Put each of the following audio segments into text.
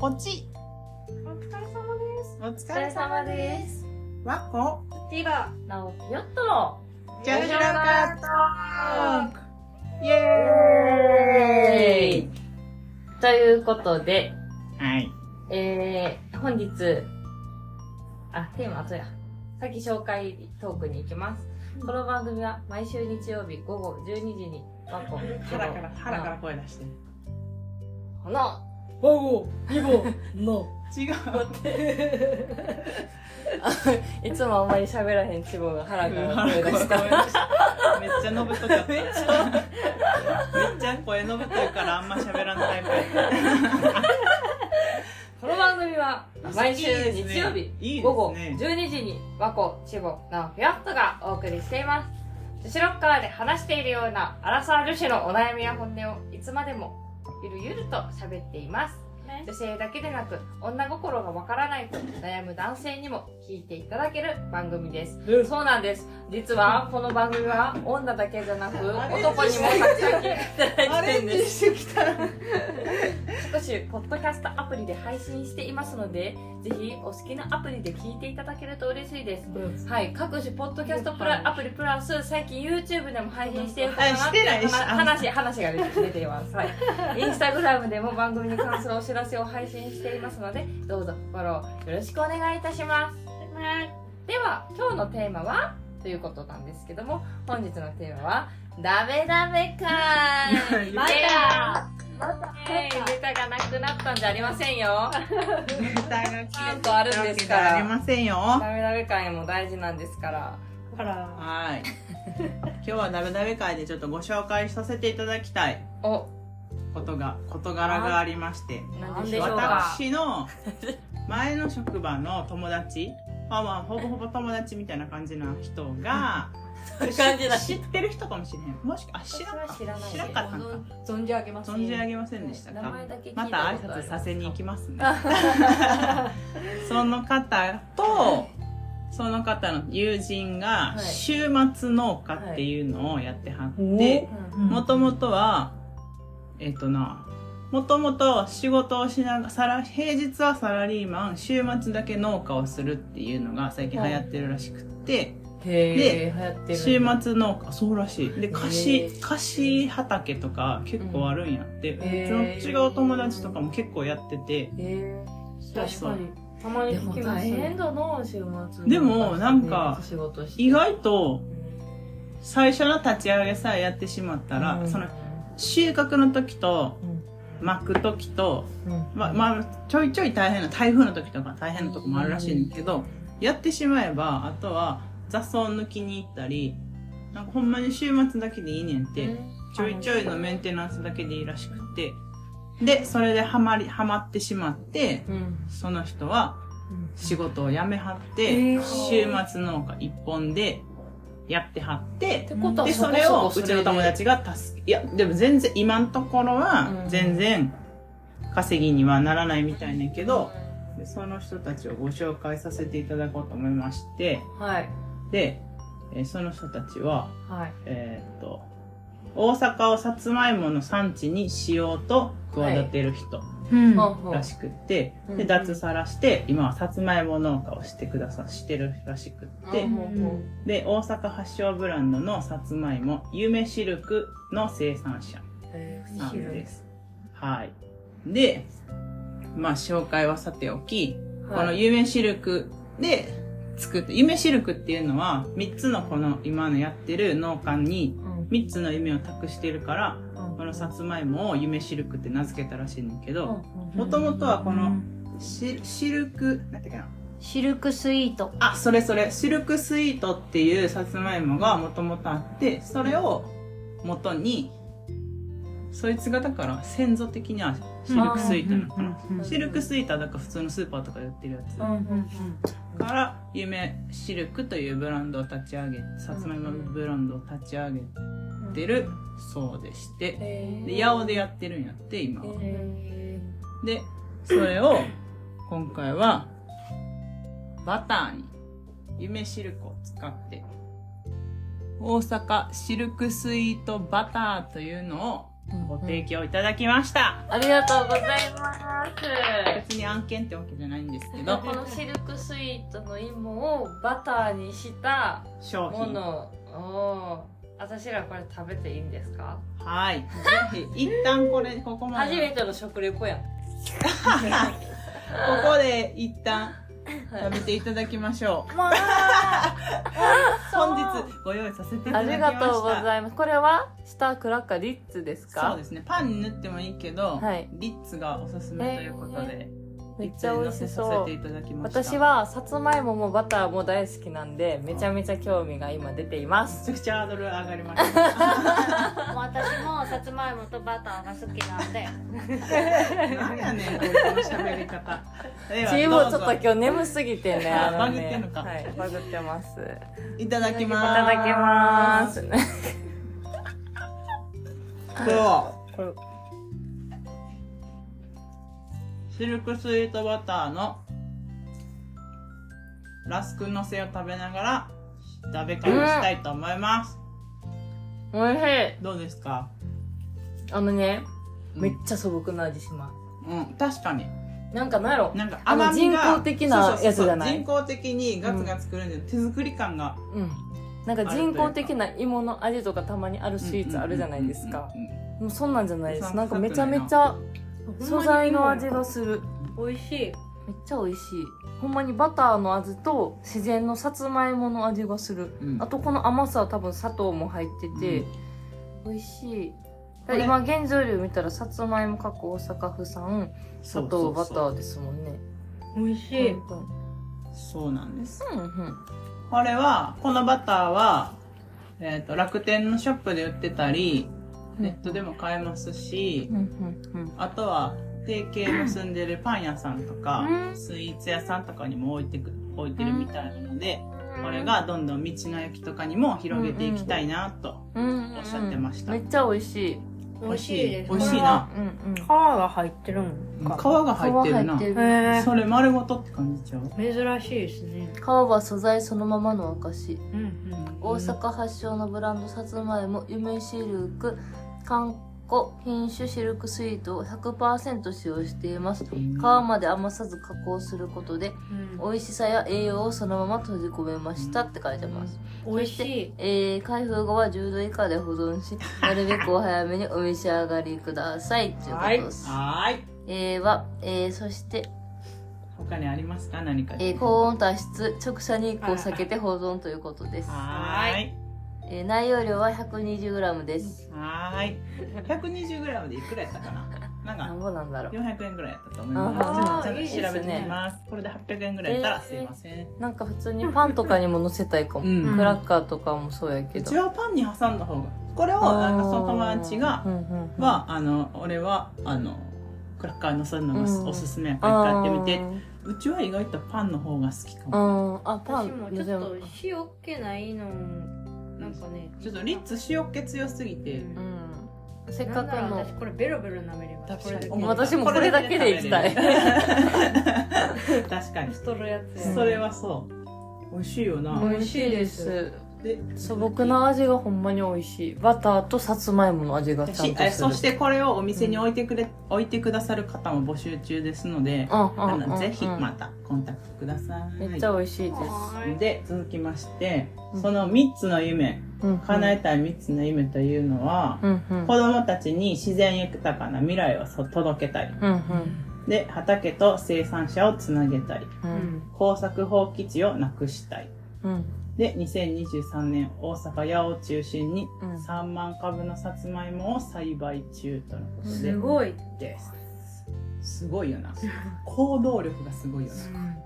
こち。お疲れ様です。お疲れ様です。わこ、ティバ。なおぴよっとのジャジラカトークイェーイということで、はい。えー、本日、あ、テーマ後や。先紹介トークに行きます。この番組は毎週日曜日午後12時に、ワコ、腹から、腹から声出して。この、ゴヒボ、の。違う。いつもあんまり喋らへんチボが腹から腹から声出した。めっちゃのぶとかった。めっちゃ声のぶといからあんま喋らんタイプ。この番組は毎週日曜日午後12時にワコ、チボ、ナオピヨットがお送りしています。女子ロッカーで話しているようなアラサー女子のお悩みや本音をいつまでもゆるゆると喋っています。女性だけでなく女心がわからないと悩む男性にも聞いていただける番組です。そうなんです。実はこの番組は女だけじゃなく男にもたくさん聞いていただいてるんです。ポッドキャストアプリで配信していますので、ぜひお好きなアプリで聞いていただけると嬉しいです。はい、各種ポッドキャストプラアプリプラス、最近 YouTube でも配信しているかなあして話、話が出て出ています。はい。インスタグラムでも番組に関するお知らせを配信していますので、どうぞフォローよろしくお願いいたします。では、今日のテーマはということなんですけども、本日のテーマは、ダメダメかーいまたまたネタがなくなったんじゃありませんよ。ネタがちゃんとあるんですからありませんよ。ダメダメ会も大事なんですから。はい。今日はダメダメ会でちょっとご紹介させていただきたいお、ことが、事柄がありまして。私の前の職場の友達、まあまあ、ほぼほぼ友達みたいな感じな人が、知ってる人かもしれへん。もしか、あ、知ら知らない知らんかったんか。存じ上げます。存じ上げませんでしたか？また挨拶させに行きますね。その方と、その方の友人がは、い週末農家っていうのをやってはって、うんもともとは、えっ、とな、もともと仕事をしながら、さら平日はサラリーマン、週末だけ農家をするっていうのが最近流行ってるらしくって、へえ、流行ってる。週末農家、そうらしい。で、貸へしー、貸し畑とか結構あるんやって、うちの違う友達とかも結構やってて、確かに。たまに聞きます。大変だな、週末。でもなんか仕事して。意外と最初の立ち上げさえやってしまったら、うんその収穫の時とうん。巻く時と、うん。まあ、まあ、ちょいちょい大変な、台風の時とか大変なとこもあるらしいんだけど、やってしまえば、あとは雑草抜きに行ったり、なんかほんまに週末だけでいいねんって、ちょいちょいのメンテナンスだけでいいらしくて、で、それでハマり、ハマってしまって、うん。その人は仕事を辞めはって、えー。週末農家一本でやってはってっ、てことはで、それをうちの友達が助け、いや、でも全然、今のところはうん全然稼ぎにはならないみたいねんけど、でその人たちをご紹介させていただこうと思いまして、はい。で、えーその人たちは、はい。えーっと、大阪をさつまいもの産地にしようと企てる人らしくって、うん。で、脱サラして、今はさつまいも農家をしてくださ、してるらしくって、ほうほう。で、大阪発祥ブランドのさつまいも、夢シルクの生産者さんです。はい。で、まあ紹介はさておき、このはい夢シルクで作って、夢シルクっていうのは、3つのこの今のやってる農家にうん。3つの夢を託してるから、うんこのさつまいもを夢シルクって名付けたらしいんだけど、うんもともとはこのシシルク、なんていうかな？シルクスイート。あ、それそれ、シルクスイートっていうさつまいもがもともとあって、それを元に、そいつがだから先祖的にはシルクスイートなのかな？うんシルクスイートはだから普通のスーパーとかで売ってるやつ。から、夢シルクというブランドを立ち上げ、さつまいもブランドを立ち上げてるそうでして、へーで、八尾でやってるんやって、今は。へで、それを、今回は、バターに、夢シルクを使って、大阪シルクスイートバターというのをご提供いただきました。ありがとうございます。別に案件ってわけじゃないんですけど、このシルクスイートの芋をバターにした商品。ものを私らこれ食べていいんですか？はい。ぜひ、一旦これ、ここまで。初めての食レポやん ここで一旦食べていただきましょう。ま本日ご用意させていたあだきました。りがとうございますこれは下クラッカーリッツですか？そうですね。パンに塗ってもいいけど、はいリッツがおすすめということで、めっちゃ美味しそうせていただきました。私はさつまいももバターも大好きなんでめちゃめちゃ興味が今出ていますめちゃくちゃハードル上がりました。私もさつまいもとバターが好きなんで何やねん、この喋り方。チームちょっと今日眠すぎてねあのねバグってんのかはいバグってますいいただきたます。だきますそう？シルクスイートバターのラスクのせを食べながら食べ方したいと思います。おいしい。どうですか？あのねうん。めっちゃ素朴な味しまうん、確かに。すなんかなんやろ？なんかあの甘みが人工的なやつじゃない？人工的にガツガツくるんで、手作り感がうん。なんか人工的な芋の味とかたまにあるスイーツあるじゃないですか。うんうんうんうん。もうそんなんじゃないです。なんかめちゃめちゃ素材の味がする。美味しい。めっちゃ美味しい。ほんまにバターの味と自然のさつまいもの味がする。うん。あとこの甘さは多分砂糖も入ってて、美味しい。今原材料見たらさつまいも加工大阪府産砂糖バターですもんね。美味しい。うんそうなんです。うんうん。これはこのバターは、えー、と楽天のショップで売ってたりネットでも買えますし、うんうんあとは提携結んでるパン屋さんとか、うん。スイーツ屋さんとかにも置いてく置いてるみたいなので、これがどんどん道の駅とかにも広げていきたいなと、おっしゃってました。めっちゃ美味しい。美味しいです。美味しいな。うんうん皮が入ってるん皮かが入ってるな。てそれ丸ごとって感じちゃう？珍しいですね。皮は素材そのままの証うんうん。大阪発祥のブランドさつまいも夢シルク観光品種シルクスイートを100%使用しています。皮まで余さず加工することでうん。美味しさや栄養をそのまま閉じ込めましたって書いてます、美味しい。えー、開封後は10度以下で保存しなるべくお早めにお召し上がりくださいということです、はーい。えー、は、えー、そして、他にありますか？何か。えー、高温多湿直射日光を避けて保存ということです、はーいえー、内容量は 120g です。はーい。120g でいくらやったかな？なんかなんぼなんだろう。400円ぐらいやったと思います。ちょっと調べてみます。これで800円ぐらいやったらすいません。なんか普通にパンとかにも乗せたいかも、うん。クラッカーとかもそうやけうど。ちはパンに挟んだ方が。これをなんかその友達がうんうんうん。はあの俺はあのクラッカーのせるのがうん。おすすめやから買ってみて。あうちは意外とパンの方が好きかーも。うん。あパン。私もちょっと塩っ気ないのなんかねちょっとリッツ塩っ気強すぎて。うん。せっかくの私これベロベロ舐めれます。私もこれだけでいきたい。確かに。ストやつやそれはそう。美味しいよな。美味しいですで素朴な味がほんまに美味しい。バターとさつまいもの味がちゃんしとする。えそしてこれをお店に置いてくれ、置いてくださる方も募集中ですので、ぜひまたコンタクトください。めっちゃ美味しいです。はいで続きまして、うん。その3つの夢。うん叶えたい3つの夢というのは、うんうん。子供たちに自然豊かな未来をそ届けたい。うんで畑と生産者をつなげたい。うんううんん。耕作放棄地をなくしたい。うんで2023年大阪八尾を中心にうん。3万株のさつまいもを栽培中とのことで。すごいですすごいよな。行動力がすごいよな。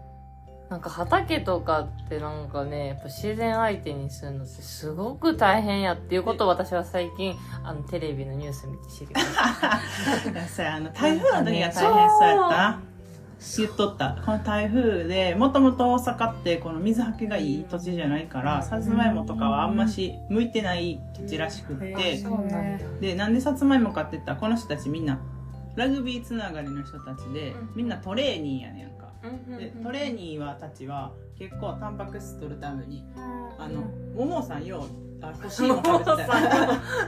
なんか畑とかってなんかねやっぱ自然相手にするのってすごく大変やっていうことを私は最近あのテレビのニュース見て知りました。あの台風の時が大変そうやった言っとった。この台風でもともと大阪ってこの水はけがいい土地じゃないからさつまいもとかはあんまし向いてない土地らしくってでなんでさつまいもかって言った？らこの人たちみんなラグビーつながりの人たちでうん。みんなトレーニーやねんか。でトレーーニーはたちは結構タンパク質取るためにあのももさんようあ欲しいも食べてた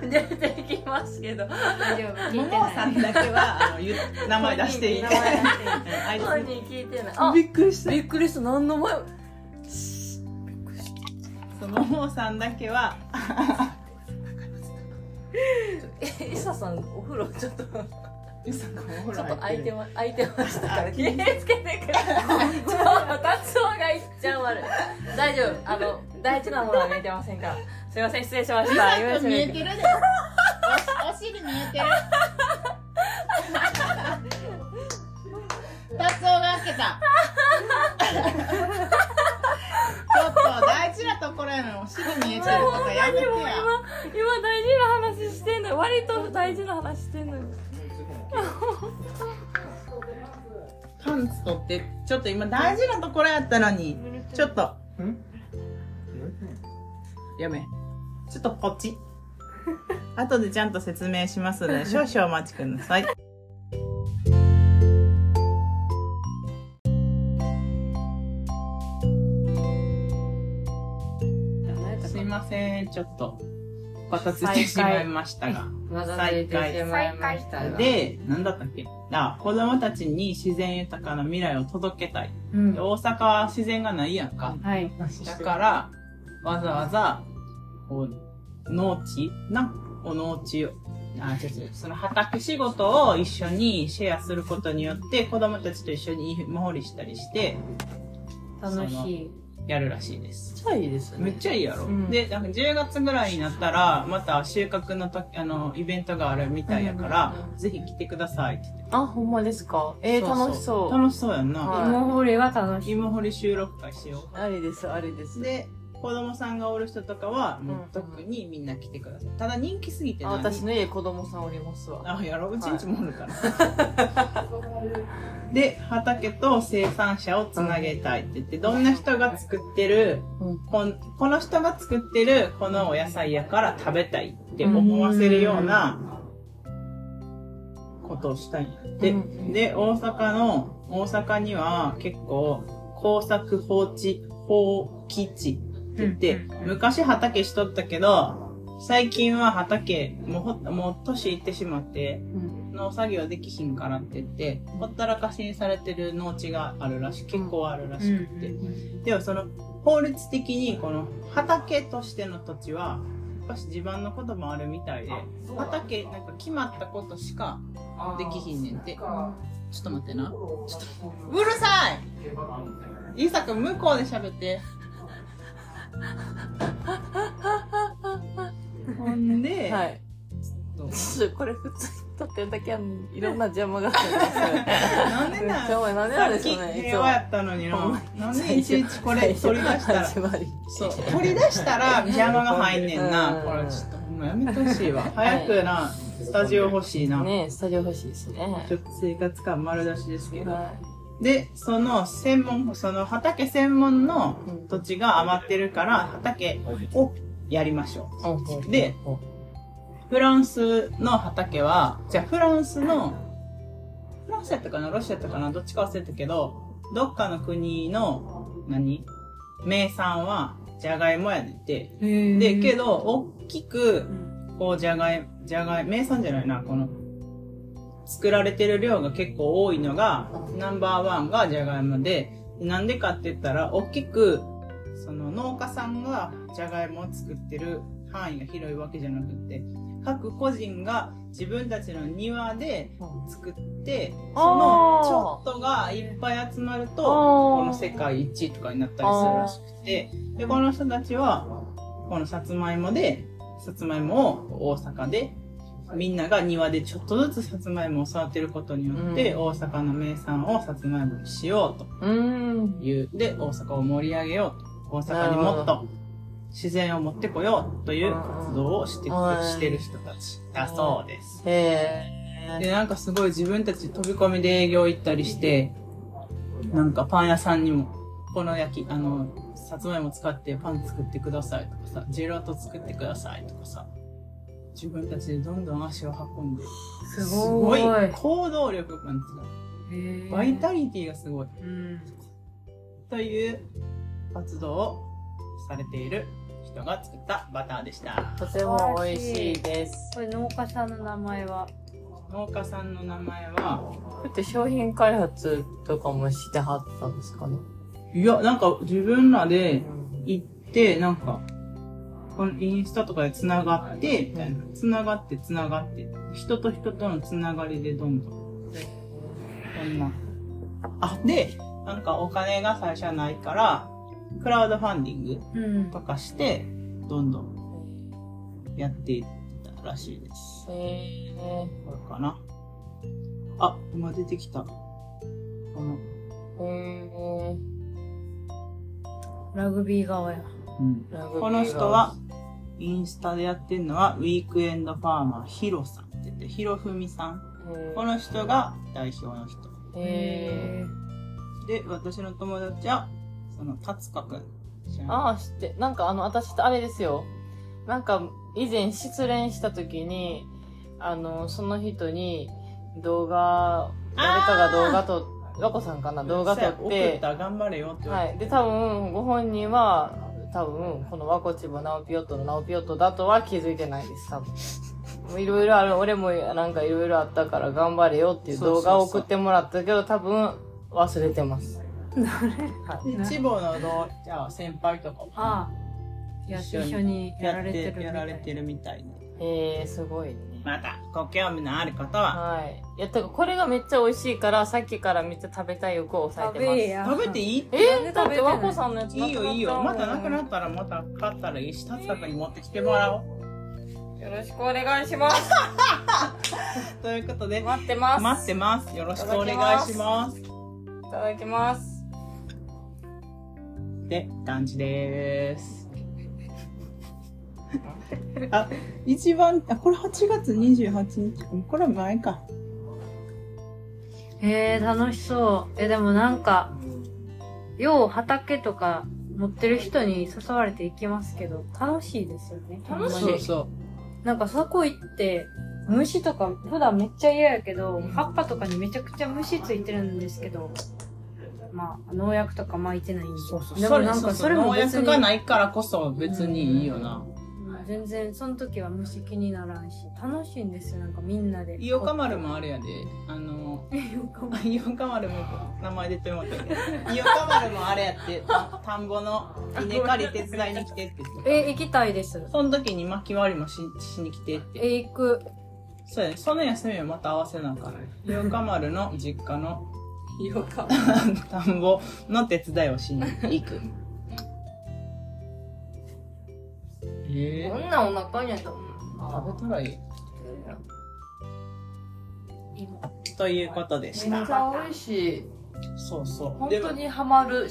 出てきますけど大丈夫聞いもてない。もさんだけはあの名前出してい。い本人聞いてない。あびっくりした。びっくりした。何の前そのももさんだけは。えイサさんお風呂ちょっと。ちゆさんがお風ょっと空いてま空いてましたからあ気をつけてください。ちょっと達夫がいっちゃ悪い。大丈夫。あの大事なものは見えてませんからすいません失礼しました。見えてる。でおお尻見えてる。達夫が開けたちょっと大事なところやのにお尻見えてるとかやめてや。今今大事な話してんのよ。割と大事な話してんのよ。パンツ取ってちょっと今大事なところやったのにちょっと。やめちょっとポチ。後でちゃんと説明しますので 少々お待ちください。すいません。ちょっとバタついてしまいましたが。まだ出てしまいましたが。で何だったっけ？あ子供たちに自然豊かな未来を届けたい。うん。で大阪は自然がないやんか。はい。だからわざわざこう農地なお農地をあ違う違うその畑仕事を一緒にシェアすることによって子供たちと一緒に芋掘りしたりして楽しいやるらしいですめっちゃいいですねめっちゃいいやろ、うんでなんか10月ぐらいになったらまた収穫のとあのイベントがあるみたいやから、うんぜひ来てくださいってってあほんまですかえー、楽しそう楽しそうやんな、はい芋掘りは楽しい芋掘り収録会しようありですありですで子供さんがおる人とかはもううん。うん特にみんな来てください。ただ人気すぎて私の家子供さんおりますわ。あやろう。うちんちもおるから、で畑と生産者をつなげたいって言ってどんな人が作ってるうん。こんこの人が作ってるこのお野菜やから食べたいって思わせるようなことをしたいんやって、うん。で大阪の大阪には結構工作放置放棄地って言って、うんうんうん。昔畑しとったけど最近は畑もうほもう年いってしまってうん。農作業できひんからって言ってほったらかしにされてる農地があるらしい。結構あるらしくって、でもその法律的にこの畑としての土地はやっぱし地盤のこともあるみたいで畑なんか決まったことしかできひんねんて。ちょっと待ってな。ちょっとうるさい！イーサくん向こうで喋ってほんで、はいどうちょっとこれ普通に撮ってるだけやのにいろんな邪魔がありますよねなんでなん？なんでなんでしょうねいつも平和やったのにな。なんでいちいちこれ取り出したら。そう。取り出したら邪魔が入んねんな。うんこれちょっとほんまやめてほしいわ。早くな、スタジオ欲しいな。ねスタジオ欲しいですねちょっと生活感丸出しですけど。はで、その専門、その畑専門のうん土地が余ってるから、畑をやりましょいでう。フランスの畑は、じゃあフランスの、フランスやったかな？ロシアやったかな？どっちか忘れたけど、どっかの国の、何？名産は、じゃがいもやねんて。で、けど、大きく、こう、じゃがい、じゃがい、名産じゃないな、この、作られてる量が結構多いのが、ナンバーワンがじゃがいもで、なんでかって言ったら、大きく、その農家さんがじゃがいもを作ってる範囲が広いわけじゃなくって、各個人が自分たちの庭で作って、そのちょっとがいっぱい集まると、この世界一位とかになったりするらしくて、で、この人たちは、このさつまいもで、さつまいもを大阪で、みんなが庭でちょっとずつさつまいもを育てることによって、うん。大阪の名産をさつまいもにしようと。うん。いう、で、大阪を盛り上げようと。大阪にもっと自然を持ってこようという活動をしてしてる人たちだそうです。へで、なんかすごい自分たち飛び込みで営業行ったりして、なんかパン屋さんにも、この焼き、あの、さつまいも使ってパン作ってくださいとかさ、ジェラート作ってくださいとかさ、自分たちでどんどん足を運んで、すごい行動力なんですよ。バイタリティがすごい。うんという活動をされている人人が作ったバターでした。とても美味しいです。これ農家さんの名前は？農家さんの名前は、だって商品開発とかもしてはったんですかね。いや、なんか自分らで行って、なんか、このインスタとかで繋がって、みたいな。繋がって繋がって、人と人との繋がりでどんどん。そんな。あ、で、なんかお金が最初はないから、クラウドファンディングうんとかして、どんどんやっていったらしいです。へこれかな。あ、今出てきた。この、ー。へー。ラグビー側やうん。この人は、インスタでやってるのは、ウィークエンドファーマーヒロさんって言って、ヒロフミさん。この人が代表の人。へー。で、私の友達は、その、達香くん。ああ、知って、なんかあの、私とあれですよ。なんか、以前失恋した時に、あの、その人に動画、誰かが動画と、和子さんかな、動画撮っ送てっ、たら頑張れよって。はい。で、多分、ご本人は、多分、この和子ちぼナオピヨットのナオピヨットだとは気づいてないです、多分。もういろいろある、俺もなんかいろいろあったから頑張れよっていう動画を送ってもらったけど、多分、忘れてます。千葉の同じゃあ先輩とかもああ一緒にやられてるみたいやられてるみたいで。えー、すごいね。また、ご興味のある方は、はい。いや、てか、これがめっちゃ美味しいから、さっきからめっちゃ食べたい欲を抑えてます。や食べていい？え？ー、だって和子さんのやついいよいいよ。またなくなっったらまた買ったらいいし、に持ってきてもらおう。たよろしくお願いします。ということで、待ってます。待ってます。よろしくお願いします。いただきます。で、団地でーす。あ、一番、あ、これ8月28日。これ前か。へえ楽しそうえでもなんかよう畑とか持ってる人に誘われて行きますけど楽しいですよね楽しいほんまにそなんかそこ行って虫とか普段めっちゃ嫌やけど葉っぱとかにめちゃくちゃ虫ついてるんですけどまあ農薬とか巻いてないんでそうそう。でもなんかそれも農別に薬がないからこそ別にいいよな。うん全然その時は虫気にならんし楽しいんですよなんかみんなで。イオカマルもあれやで、あの、イオカマ イオカマルも名前出てもらったけ？ど、イオカマルもあれやって、た田んぼの稲刈り手伝いに来てって言ってえ行きたいです。その時に巻き割りもししに来てって。え行く。そうやね。その休みをまた合わせなあかんね。イオカマルの実家の よか田んぼの手伝いをしに行く。えこんなんお腹にやった食べたらいい。ということでした。めっちゃ美味しい。そうそう。本当にハマる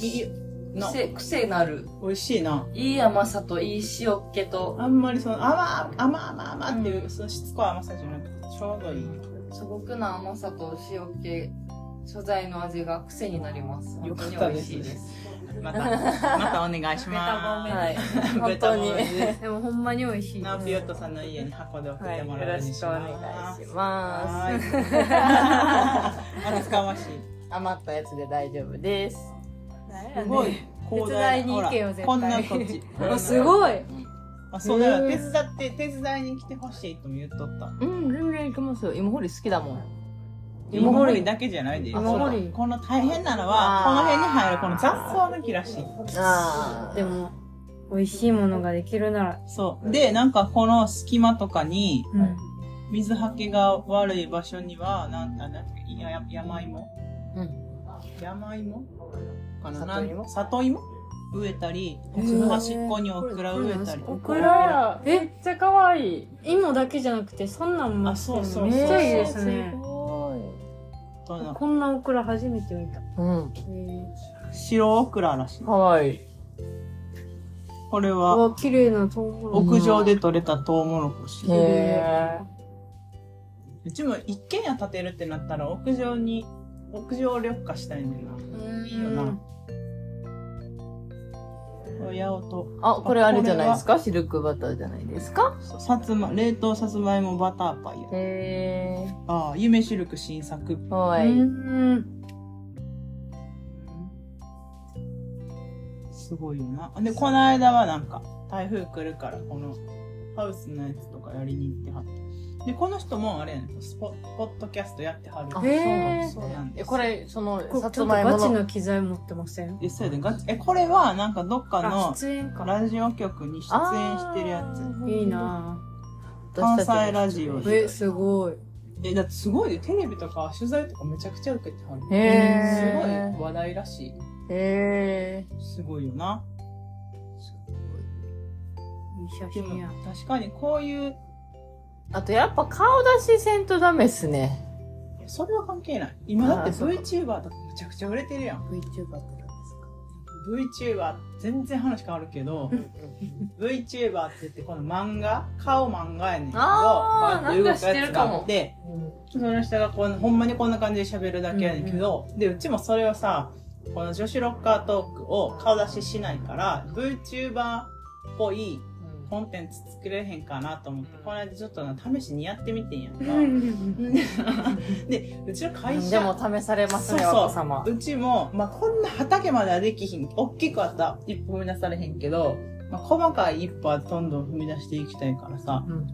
癖、癖なる。美味しいな。いい甘さといい塩っ気と、あんまりその甘甘甘甘っていう、そのしつこい甘さじゃなくてちょうどいい。素朴な甘さと塩気、素材の味が癖になります。よかったです味しいです。また、またお願いしまはい。す。本当に。でもほんまに美味しいナオピヨットさんの家に箱で送ってもらうようにしろしくお願。いします。はい。厚かましい。余ったやつで大丈夫です。すごい。手伝 いに行けよ絶対ほらこんなこっち。あすごいあ、そうだよ。手伝って、手伝いに来てほしいとも言っとった。うん、全然いけますよ。芋掘り好きだもん。芋掘り。だけじゃないで。芋掘り。この大変なのは、この辺に入るこの雑草抜きらし。い。あでも美味しいものができるなら。そう。で、なんかこの隙間とかに、うん。水はけが悪い場所には、なんだ、なんだっけ、や、や山芋？うん。山芋？かな？里芋？なん里芋？植えたり、端っこにオクラ植えたり。オオクラえ？めっちゃ可愛い。芋だけじゃなくてそんなんもあそうそうめっちゃいいですね。こんなオクラ初めて見たうん。へ白オクラらしい。可愛い。これーうは、わ綺麗なトウモロコ屋上で採れたトウモロコシ。へうちも一軒家建てるってなったら屋上に、屋上緑化したいんだよな。いいよな。八百と、あ、これあれじゃないですか？シルクバターじゃないですか？さつま、冷凍さつまいもバターパイや。へああ、夢シルク新作。ー。かわういすごいよな。で、この間はなんか、台風来るから、このハウスのやつとかやりに行ってはった。で、この人もあれやねん、スポポッドキャストやってはる。あそうなんです。え、これ、その、さこちょっとつまいもの。ガチの機材持ってません？え、そうやで、ガチ、え、これはなんかどっかあ、の出演か。ラジオ局に出演してるやつ。いいな関西ラジオぁ。え、すごい。え、だってすごいで、テレビとか取材とかめちゃくちゃ受けてはる。へすごい話題らしい。ー。へすごいよな。いい写でも真や。確かにこういう、ー。あと、やっぱ顔出しせんとダメっすね。いやそれは関係ない。今だって VTuber とかめちゃくちゃ売れてるやん。VTuber って何ですか？VTuber、全然話変わるけど、VTuber って言ってこの漫画顔漫画やねんけど、あーなんか知ってるかもやつがあって、その人がこのほんまにこんな感じで喋るだけやねんけど、で、うちもそれをさ、この女子ロッカートークを顔出ししないから、VTuber っぽいコンテンツ作れへんかなと思って、この間ちょっとな、試しにやってみてんやんか。で、うちの会社、でも試されますね、そうそう。うちも、まあ、こんな畑まではできひん。大きくはさ、一歩踏み出されへんけど、まあ、細かい一歩はどんどん踏み出していきたいからさ。うん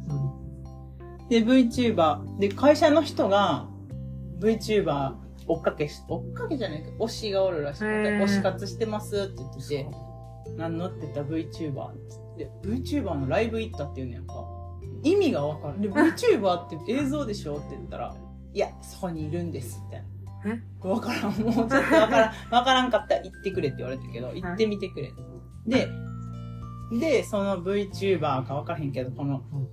で、VTuber。で、会社の人が VTuber 追っかけし、追っかけじゃないけど、推しがおるらしくて、推し活してますって言ってて、何のって言ったら VTuber っつって、VTuber のライブ行ったって言うねんか。意味がわかる。で、VTuber って映像でしょって言ったら、いや、そこにいるんです、みたいな。わからん。もうちょっとわからん。わからんかったら行ってくれって言われたけど、行ってみてくれ。で、で、その VTuber かわからへんけど、このうん、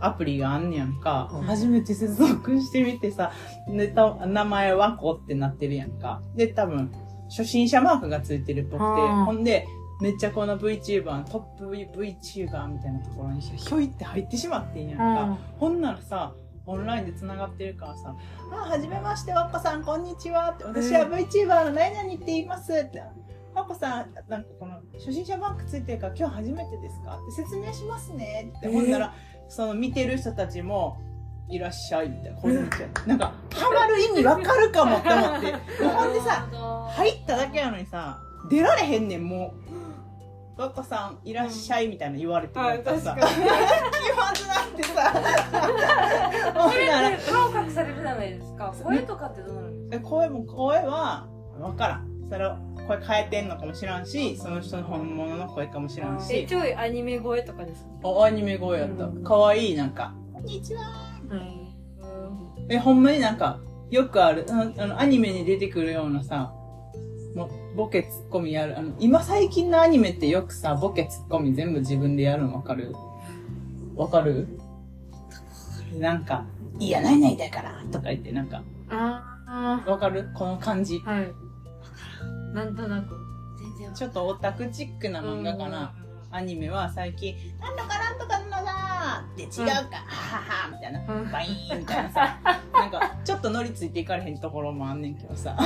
アプリがあんねやんか。うん初めて接続してみてさ、ネタ、名前はこってなってるやんか。で、多分、初心者マークがついてるっぽくて、ほんで、めっちゃこの VTuber のトップ VTuber みたいなところにひょいって入ってしまってんやんか。ほんならさ、オンラインで繋がってるからさ、あ、はじめまして、わっこさん、こんにちはって、私は VTuber の何々って言いますって。わっこさん、なんかこの、初心者バンクついてるから今日初めてですか？って説明しますねって。ほんなら、その見てる人たちも、いらっしゃいみたいな、こんにちは。なんか、ハマる意味わかるかもって思って。ほんでさ、入っただけやのにさ、出られへんねん、もう。わっこさん、いらっしゃいみたいな言われてもらったらさ、気ま ずなってさ、ほんなら、顔隠されるじゃないですか。声とかってどうなるんですえ声も声は分からん。それを声変えてんのかもしらんしその人の本物の声かもしらんえ、しちょいアニメ声とかですか？おアニメ声やった。うん。かわいいなんか「こんにちは。うん。」えほんまになんかよくあるあのあのアニメに出てくるようなさもうボケツッコミやる。あの今最近のアニメってよくさボケツッコミ全部自分でやるの分かる？分かる？なんか「いやないないだから」とか言ってなんか。あ分かる？この感じ。あ、はい。なんとなく。全然ちょっとオタクチックな漫画かな。アニメは最近、なんとかなんとかのだーって違うか、はははみたいな、うん。バイーンみたいなさ、なんか、ちょっと乗りついていかれへんところもあんねんけどさ。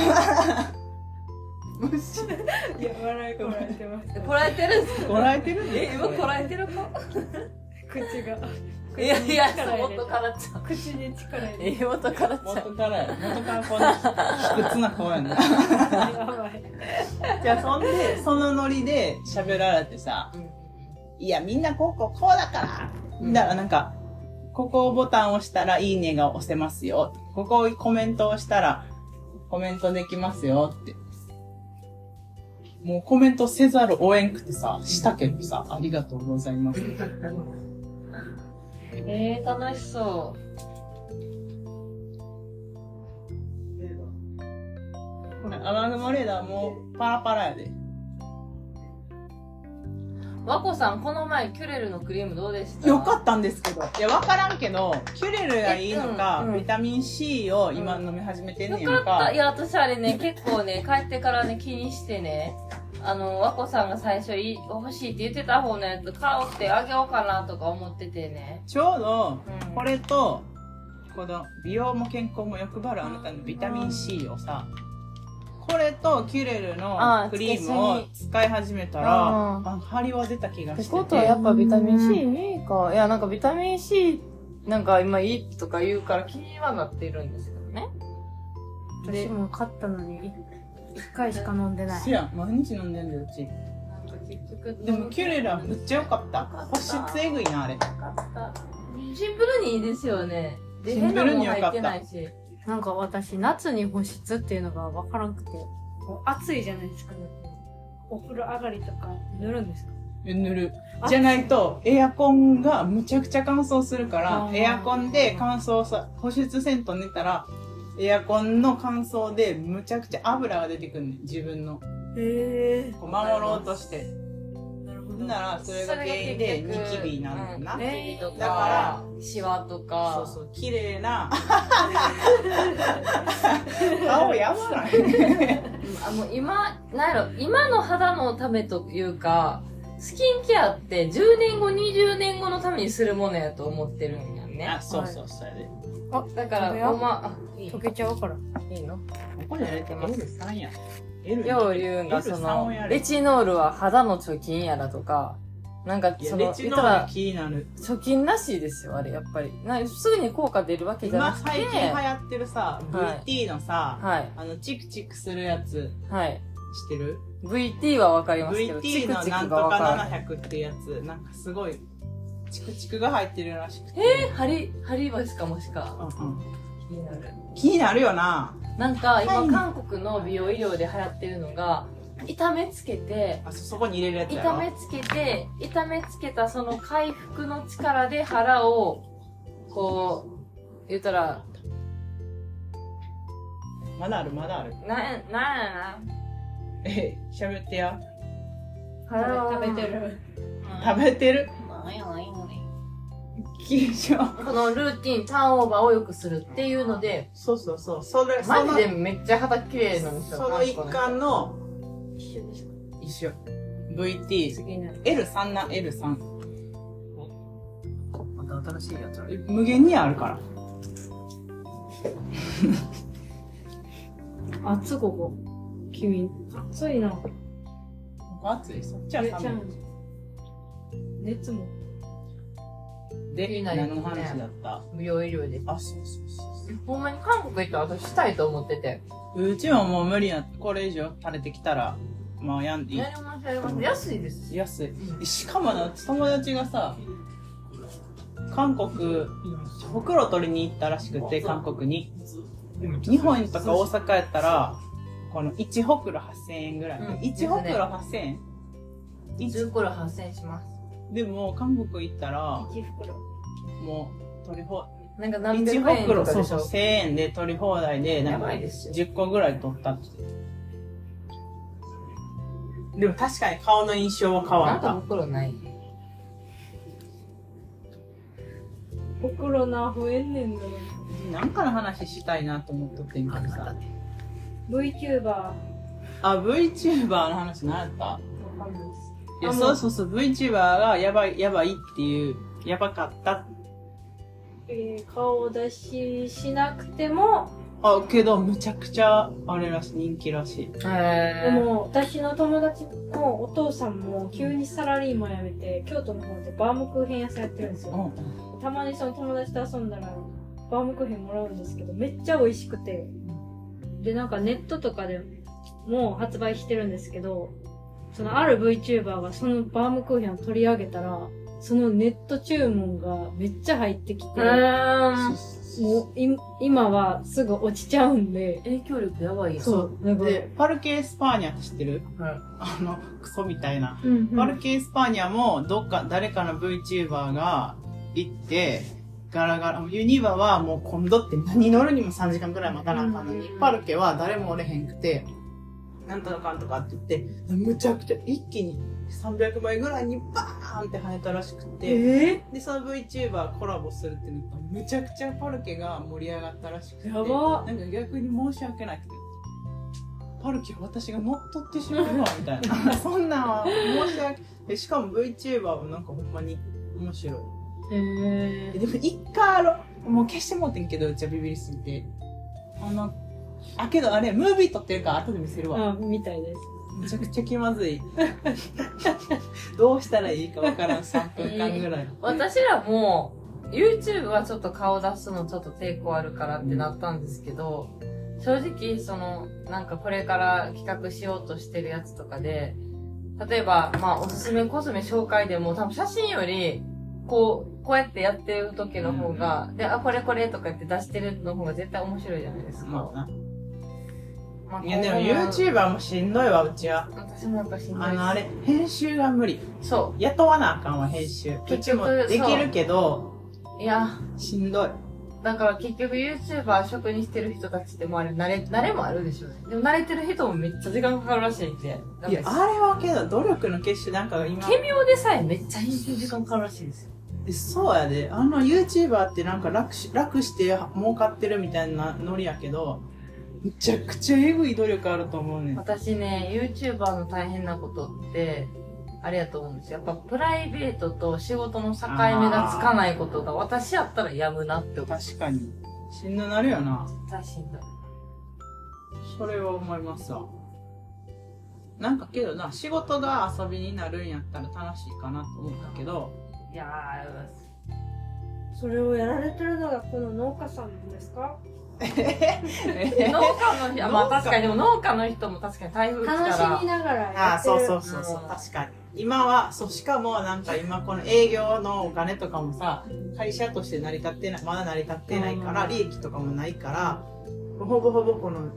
虫 いや、笑いこらえてます。こらえてるんですこらえてるえ、今こらえてるか 口が。いやいや、力入れて元からちゃう。口に力入れて。え、元からちゃう。元からや。元からこんな卑屈な顔やな。やばい。じゃあそんで、そのノリで喋られてさ、いや、みんなこうこうこうだから。だからなんか、ここをボタンを押したらいいねが押せますよ。ここをコメントをしたらコメントできますよって。もうコメントせざるを得んくてさ、したけどさ、ありがとうございます。えー、楽しそ雨雲レーダーもうパラパラやで。う。和子さん、この前、キュレルのクリームどうでした？よかったんですけど。いや、わからんけど、キュレルがいいのか、えうんうんビタミン C を今飲み始めてんねんよかった。か。いや、私あれね、結構ね、帰ってからね、気にしてね、あの、和子さんが最初い欲しいって言ってた方のやつ買おうってあげようかなとか思っててね。ちょうど、うんこれと、この美容も健康も欲張るあなたのビタミン C をさ、これとキュレルのクリームを使い始めたら、ああ張りは出た気がしてってことはやて。っぱビタミン C いいか。いや、なんかビタミン C なんか今いいとか言うから気にはなってるんですけどね。私も買ったのに、一回しか飲んでない。知らん、毎日飲んでんだよ、うち。でもキュレラめっちゃ良かった保湿えぐいなあれよかった。シンプルにいいですよね。で、シンプル変なもんに良かった入ってないし。なんか私、夏に保湿っていうのがわからなくて、暑いじゃないですか、お風呂上がりとか。塗るんですか？塗る。あじゃないとエアコンがむちゃくちゃ乾燥するからエアコンで乾燥さ保湿せんと寝たらエアコンの乾燥でむちゃくちゃ油が出てくるねん自分の。へえ。守ろうとしてならそれが原因でニキビになるのな、ニキビとか、だからシワとか。そうそう綺麗な 顔やばない。あもう今、なんやろ、今の肌のためというか、スキンケアって10年後、20年後のためにするものやと思ってるんやね。あ。そうそうそれで。だから、これはごま、あ、いい溶けちゃうから。いいの？ここでやれてます。L3 や L よう言うんが、L3 そのレチノールは肌の貯金やだとか、なんか、その、レチノ言っなる貯金らしいですよ、あれ、やっぱり。なすぐに効果出るわけじゃなくて。今最近流行ってるさはい VT のさ、はい、あのチクチクするやつはい。知ってる？VT はわかりますけど、VT のなんとかがわからない。700ってやつなんかすごいチクチクが入ってるらしくてえー、ハリ、ハリバシかもしか。うんうん気になる。気になるよななんか今、はい。韓国の美容医療で流行ってるのが、痛めつけて、あそそこに入れるやつやろ？痛めつけて、痛めつけたその回復の力で腹を、こう、言ったら、まだある？まだある？な、なんやな。え喋ってや。腹を。食べてる。食べてる？なんやないのに。緊張このルーティン、ターンオーバーを良くするっていうので、そうそうそうそれマジでめっちゃ肌綺麗なんですよ。その一環の一緒ですか一緒 VT 次になる。L3 な L3 また新しいやつある。無限にあるから 熱ここ。君。熱いな。ここ暑い？そっちは寒熱も。いで何の話だった？美容医療で。あそうそうそうほんまに韓国行ったら私したいと思ってて。うちはもう無理やこれ以上垂れてきたらまあやんでいい。やりますやります。安いです。し。安い。しかもな友達がさ韓国ほくろ取りに行ったらしくて韓国に。日本とか大阪やったらこの1ほくろ8000円ぐらい、うん。1ほくろ8000円10個8000円します。でも韓国行ったら一袋。もう取り放なんか何百1円とかでしょそうそう1000円で取り放題でなやんかばいですよ。10個ぐらい取ったってでも確かに顔の印象は変わなんかった袋ない。袋な、増えんねんだなんかの話したいなと思っとってんけどさ VTuber。わあ VTuber の話何やった？かんないです。いやあそうそうそう VTuber がやばいやばいっていうやばかった。えー、顔出ししなくても、あけどむちゃくちゃあれらしい人気らしい。へでも私の友達のお父さんも急にサラリーマン辞めて京都の方でバームクーヘン屋さんやってるんですうよん。たまにその友達と遊んだらバームクーヘンもらうんですけどめっちゃ美味しくて。でなんかネットとかでも発売してるんですけどそのある VTuber がそのバームクーヘンを取り上げたらそのネット注文がめっちゃ入ってきてー。もうい今はすぐ落ちちゃうんで影響力やばいよ。そうでパルケ・エスパーニャって知ってる？はい。あのクソみたいなうんうんパルケ・エスパーニャもどっか誰かの VTuber が行ってガラガラユニバはもう混んどって何乗るにも3時間くらい待たなあかんのに、うんパルケは誰もおれへんくてなんとかかんとかって言ってむちゃくちゃ一気に300倍ぐらいにバーンって跳ねたらしくて、えでその VTuber コラボするってなったらむちゃくちゃパルケが盛り上がったらしくてやば。なんか逆に申し訳ないってパルケは私が乗っ取ってしまうわみたいな。そんなんは申し訳えしかも VTuber はなんかほんまに面白い。ー、ええでも一回あのもう消してもうてんけどうちはビビりすぎて。あのあけどあれムービー撮ってるから後で見せるわあ、みたいです。めちゃくちゃ気まずい どうしたらいいかわからん3分間ぐらい、私らも、YouTube はちょっと顔出すのちょっと抵抗あるからってなったんですけど、正直、その、なんかこれから企画しようとしてるやつとかで、例えば、まあ、おすすめコスメ紹介でも、多分写真より、こう、こうやってやってる時の方が、で、あ、これこれとか言って出してるの方が絶対面白いじゃないですか。まあな。まあいやでも YouTuber もしんどいわ、うちは。私もやっぱしんどいあの、あれ、編集が無理。そ雇わなあかんわ、編集。う結ちも局できるけど、う。いや、しんどい。だから結局 YouTuber 職にしてる人たちってもあれ、慣れ、慣れもあるでしょうね。でも慣れてる人もめっちゃ時間かかるらしいんで。いや、あれはけど、努力の結晶なんか今、軽妙でさえめっちゃ編集時間かかるらしいですよ。えそうやで。あの YouTuber ってなんか楽し楽して儲かってるみたいなノリやけど、むちゃくちゃエグい努力あると思うねん。私ね、YouTuber の大変なことって、あれやと思うんですよ。やっぱプライベートと仕事の境目がつかないことが私やったらやむなって思う。確かに。しんどなるよな。絶対しんどい。それは思いますわ。なんかけどな、仕事が遊びになるんやったら楽しいかなと思ったけど、いやそれをやられてるのがこの農家さんですか？ー、農家の人、まあ確かにでも農家の人も確かに台風来楽たらしみ、ながらやってる。ああ、そうそうそうそううん、確かに。今は、そう、しかもなんか今この営業のお金とかもさ、会社として成り立ってない、まだ成り立ってないから、うん利益とかもないから、ほぼほぼこの、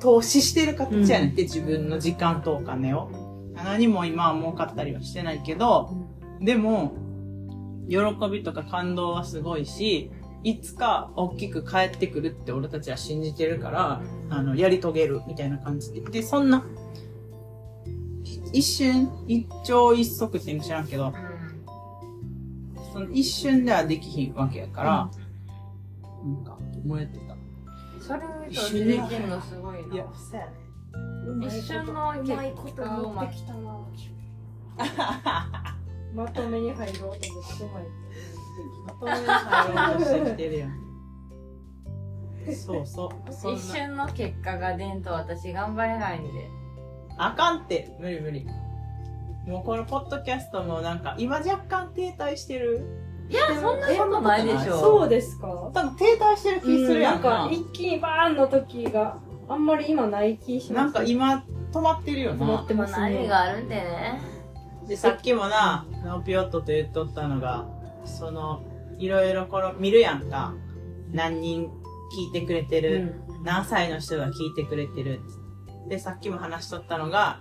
投資してる形やねんって、自分の時間とお金を。何も今は儲かったりはしてないけど、でも、喜びとか感動はすごいし、いつか大きく帰ってくるって俺たちは信じてるから、あの、やり遂げるみたいな感じで。で、そんな、い一瞬、一朝一夕って知らんけど、その一瞬ではできひんわけやから、なんか、燃えてた。それを見たらできるのすごいな。いや、そうやね。一瞬のうまいこと持ってきたな。まとめに入ろうと思ってうまい。まとめしてきてるやん。そうそう。そんな一瞬の結果が出んと私頑張れないんで。あかんって、無理無理。もうこのポッドキャストもなんか、今若干停滞してる。いや、そんなことないでしょ。そうですか？多分停滞してる気するやんな。なんか一気にバーンの時があんまり今ない気しますなんか今、止まってるよな止まっ。てますね。があるんでね。で、さっきもな、ノーピヨットと言っとったのが、その、いろいろこの、見るやんか。何人聞いてくれてる。何歳の人が聞いてくれてる。で、さっきも話しとったのが、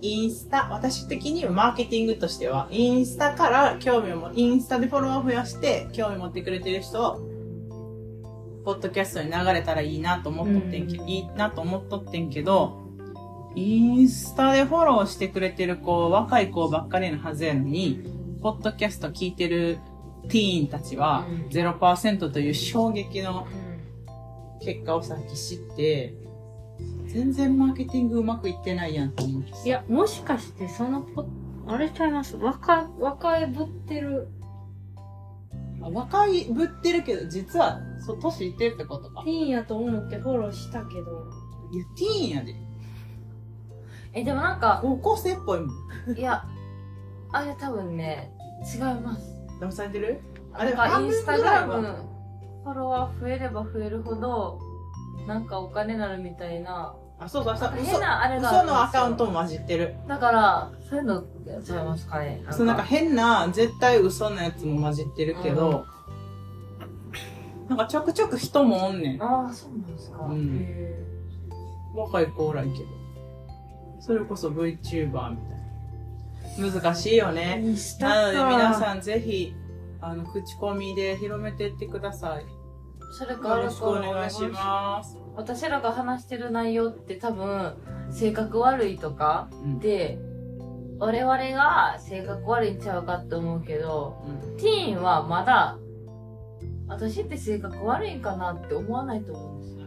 インスタ、私的にはマーケティングとしては、インスタから興味をも、インスタでフォロワーを増やして、興味持ってくれてる人を、ポッドキャストに流れたらいいなと思っとってんけど、いいなと思っとってんけど、インスタでフォローしてくれてる子、若い子ばっかりのはずやのに、ポッドキャスト聞いてるティーンたちはうん0%という衝撃の結果をさっき知って、全然マーケティングうまくいってないやんと思ってさ。いや、もしかしてそのポあれちゃいます？若、若いぶってる若いぶってるけど、実は、そう、年いってるってことかテ。ィーンやと思ってフォローしたけど、いや、ティーンやで。え、でもなんか、高校生っぽいもん。いや、あれ多分ね、違います。騙されてる？あなんかインスタグラムフォロワー増えれば増えるほど、なんかお金なるみたいな。あ、そうそう、そう嘘変なあれが嘘のアカウントも混じってる。だから、そういうのやっちゃいますかね。そう、なんか変な、絶対嘘のやつも混じってるけど、なんかちょくちょく人もおんねん。ああ、そうなんですか。うんへ若い子おらんけど。それこそ VTuber みたいな。難しいよね。なので皆ん。さんぜひ、あの、口コミで広めていってください。ーそれからよろしくお願いします。私らが話してる内容って多分、性格悪いとかうんで、我々が性格悪いんちゃうかって思うけど、ティーンはまだ、私って性格悪いんかなって思わないと思うんですよ。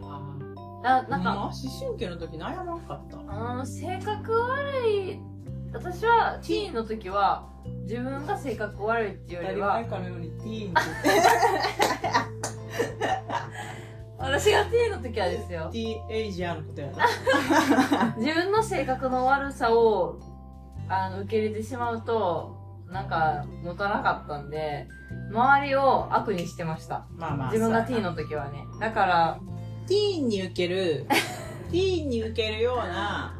だなんか、思春期の時悩まんかった？うん、性格悪い、私はティーンの時は、自分が性格悪いっていうよりは当たり前、かのようにティーンって 私がティーンの時はですよ。ティーエイジャーのことやな。自分の性格の悪さをあの受け入れてしまうとなんか持たなかったんで周りを悪にしてましたまあまあ。自分がティーンの。の時はねだからティーンに受ける、ティーンに受けるような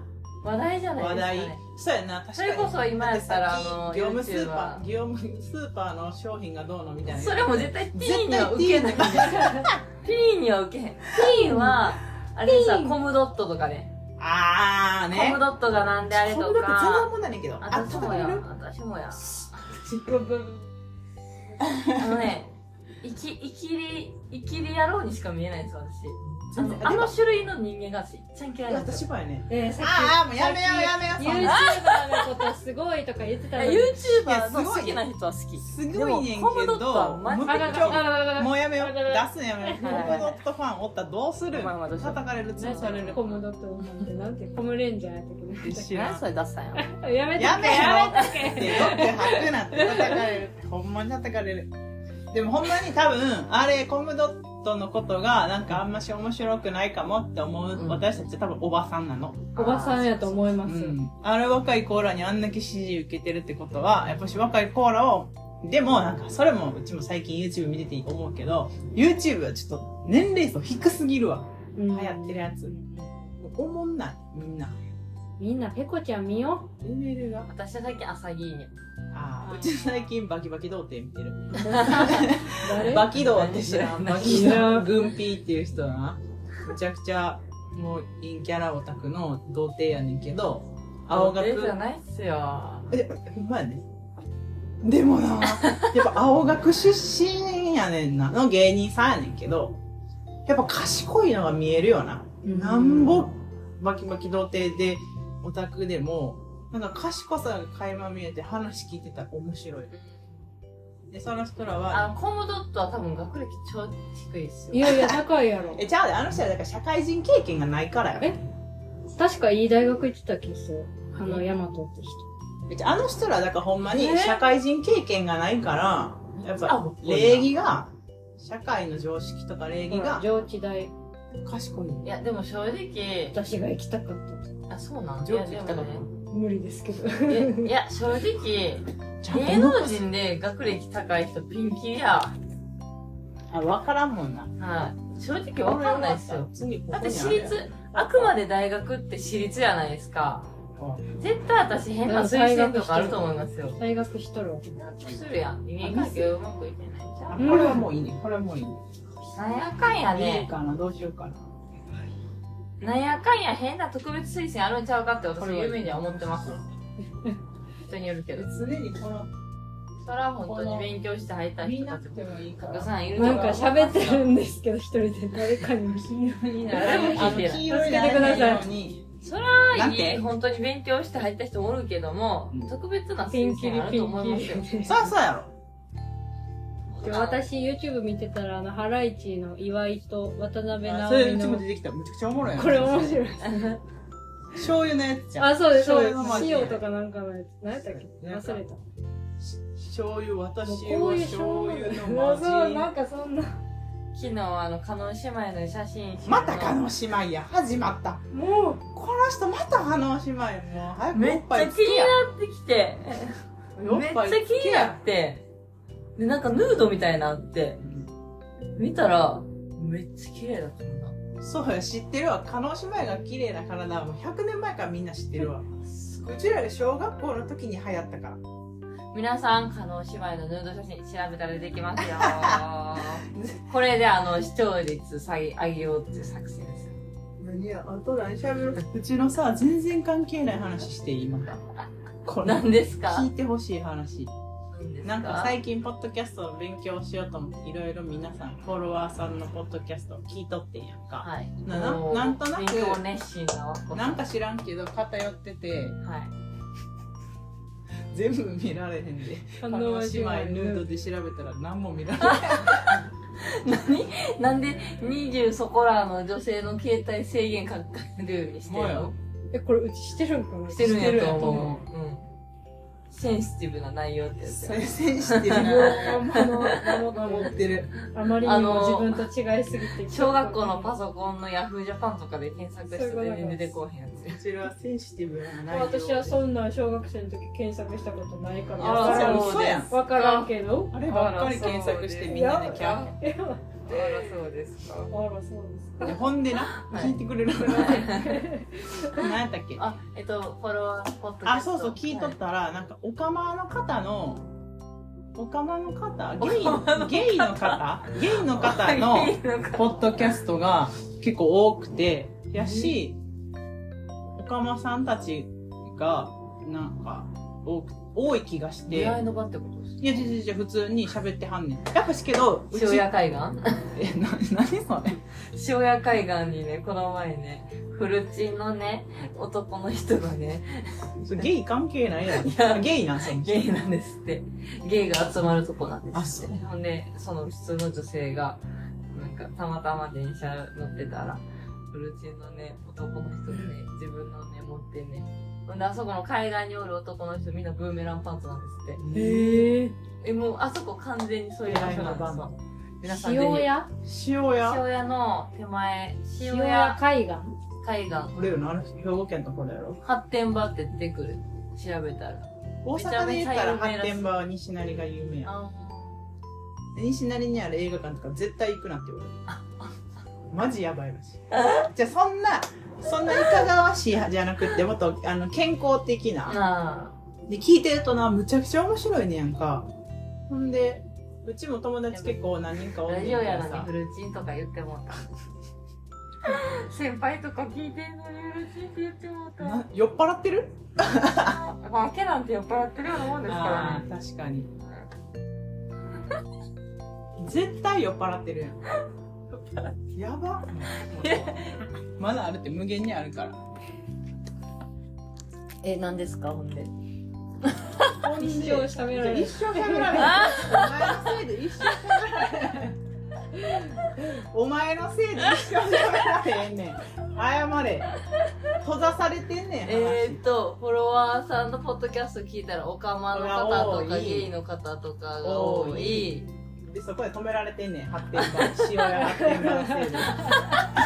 話題じゃないですかね。そうやな確かにそれこそ今やったらあの業務スーパはー業務スーパーの商品がどうのみたいなそれも絶対ティーンには受けない。ティーンだティーンには受けへん。ティーンは、あれさ、コムドットとかね。あーねコムドットがなんであれとコムドット全然か。思んないねんけど私もや。私もや。あのね、生き、生きり、生きり野郎にしか見えないんです、私。あのあの種類の人間が私、いっちゃん嫌いなんですよ。私もやね。えー、さっきあーもうやめようやめようそんな YouTuber のことすごいとか言ってたのに。YouTuber の好きな人は好き。すごいねんけどでもコムドットはマジでむっちゃもうやめようあらら出すんやめようコはいムドットファンおったらどうする？まあまあどうしよう叩かれる潰されるコムドットなんてなんてコムレンジャーやったっ知らん何それ出したんやけどやめてやめろやめとけ。ってよく吐くなって叩かれるほんまに叩かれるでもほんまに多分あれコムドットのことがなんかあんまし面白くないかもって思う、うん。私たち多分おばさんなの、おばさんやと思いまうす、ん、あれ若いコーラにあんだけ支持受けてるってことはやっぱし若いコーラをでもなんかそれもうちも最近 YouTube 見てて思うけど YouTube はちょっと年齢層低すぎるわ。うん。流行ってるやつ。おもんないみんな。みんなペコちゃん見よレベルが私は最近朝ギーニ。ャ。ああうち最近バキバキ童貞見てる。誰？バキ童って知らん。バキ童軍ピーっていう人なむちゃくちゃもう陰キャラオタクの童貞やねんけど青学じゃないっすよ。えほんまやね。でもなやっぱ青学出身やねんな。の芸人さんやねんけどやっぱ賢いのが見えるよな。なんぼバキバキ童貞でオタクでもなんか賢さが垣間見えて話聞いてたら面白い。でその人らはあの、コムドットは多分学歴超低いっすよ。いやいや高いやろ。えちゃうであの人はだから社会人経験がないからやえ？確かいい大学行ってた気する。あのヤマトって人。あの人らだからほんまにえ社会人経験がないからやっぱあ礼儀が社会の常識とか礼儀が上智大。賢い。いや、でも正直、私が行きたかっあ、そうなんい上や、でも智行きたかった。た無理ですけどね。いや、正直、芸能人で学歴高い人ピンキリや。あ分からんもんなはい。正直わかんないっすよ。次ここだって私立、あくまで大学って私立じゃないですか。絶対私変な推薦とかあると思いますよ。大学しとるわするやん。人間関係うまくいけないんじゃん。あこれはもういいねこれはもういいねなんやかんやいいね。かな？どうしようかななんやかんや変な特別推薦あるんちゃうかって私夢には思ってます。人によるけど。常にこのそれは本当に勉強して入った見人たちもなくてもいいからたくさんいるなんか喋ってるんですけど一人で。誰かに黄色にな誰もる。あの黄色にない。ようにそれはいい。本当に勉強して入った人もおるけども、うん。特別なピン推薦あるキリピンと思いますよ。キリそりゃそうやろ。で私 YouTube 見てたらあのハライチの岩井と渡辺あそれうちもの出てきた。めちゃくちゃおもろいやんこれ面白い。醤油のやつじゃん。あそうですそうで醤油のマジす塩とかなんかのやつ。何やったっけ？なんか忘れた。醤油私こういうは醤油のそうなマんかそんな。昨日あの、加納姉妹の写真集の。また加納姉妹や。始まった。もう。この人また加納姉妹もう早くめっっぱゃ気にいつけや。なってきて、おめっちゃ気になやって、で、なんかヌードみたいなって、見たら、めっちゃ綺麗だったもんな。そうや知ってるわ。加納姉妹が綺麗な体はもう100年前からみんな知ってるわ。うちらが小学校の時に流行ったから。皆さん、加納姉妹のヌード写真調べたら出てきますよ。これであの、視聴率下げ、上げようっていう作戦です。何やあと何しゃべるうちのさ全然関係ない話していい？また。これ。何ですか？聞いてほしい話なんか最近ポッドキャストの勉強しようと思っていろいろ皆さんフォロワーさんのポッドキャストを聞いとってんやんか、はい。ななんとなくなんか知らんけど偏っててはい。全部見られへんで。ああの姉妹ヌードで調べたら何？も見られ何なんで20そこらの女性の携帯制限かかるようにしてるの？えこれうちしてるんかな？してるんやと思う。うん。センシティブな内容ってやつ。センシティブな守ってる。あまりにも自分と違いすぎて小学校のパソコンのヤフージャパンとかで検索して全然出てこうへんやつ。や。うちらはセンシティブな。内容私はそんなん小学生の時検索したことないから。あわからんそう嘘やん。わからんけど。あればっかり検索してみんなでキャー。いやそうですか。あら、そうですか。でほんでな、はい。聞いてくれる何やったっけ？あ、えっと、フォロワー、ポッドあ、そうそう、聞いとったら、なんか、オカマの方の、オカマの方？ゲイ、ゲイの方？ゲイの方の、ポッドキャストが結構多くて、やし、オカマさんたちが、なんか、多く、多い気がして、出会いの場ってこと？ですいや、じゃじゃ普通に喋ってはんねん。やっぱしけど、塩屋海岸？え、な、何それ？塩屋海岸にね、この前ね、フルチンのね、男の人がね、ゲイ関係ないやいやろ。ゲイなんその人ゲイなんですって。ゲイが集まるとこなんであ、すって。そう。ほんで、その普通の女性が、なんか、たまたま電車乗ってたら、フルチンのね、男の人がね、自分のね、持ってね、あそこの海岸におる男の人みんなブーメランパンツなんですって。へえ。え、もう、あそこ完全にそういう場所なんですよ。皆さん塩屋？塩屋？塩屋の手前、塩塩屋屋海岸？海岸、これよな、兵庫県のところやろ。発展場って出てくる。調べたら。大阪で言ったら発展場は西成が有名や西成にある映画館とか絶対行くなって言われる。マジやばいらしい。じゃあそんな、そんないかがわしいじゃなくて、もっと あの健康的な。なで、聞いてるとな、むちゃくちゃ面白いねやんか。ほんで、うちも友達結構何人かあ。おんねんラジオやのにさフルチンとか言ってもうた。先輩とか聞いてんのにフルチンって言ってもうた。な酔っ払ってる？まあ、ケなんて酔っ払ってるようなもんですからあね。ー確かに。絶対酔っ払ってるやん。やば。まだあるって無限にあるから。え、何ですか？ほんで。一生喋られる一生喋られへん。お前のせいで一生喋られへん。お前のせいで一生喋られへんねん。謝れ。閉ざされてんねん。えーっと、フォロワーさんのポッドキャスト聞いたら、オカマの方とか、ゲイの方とかが多多い。で、そこで止められてんねん。発展場。塩屋発展場のせいで。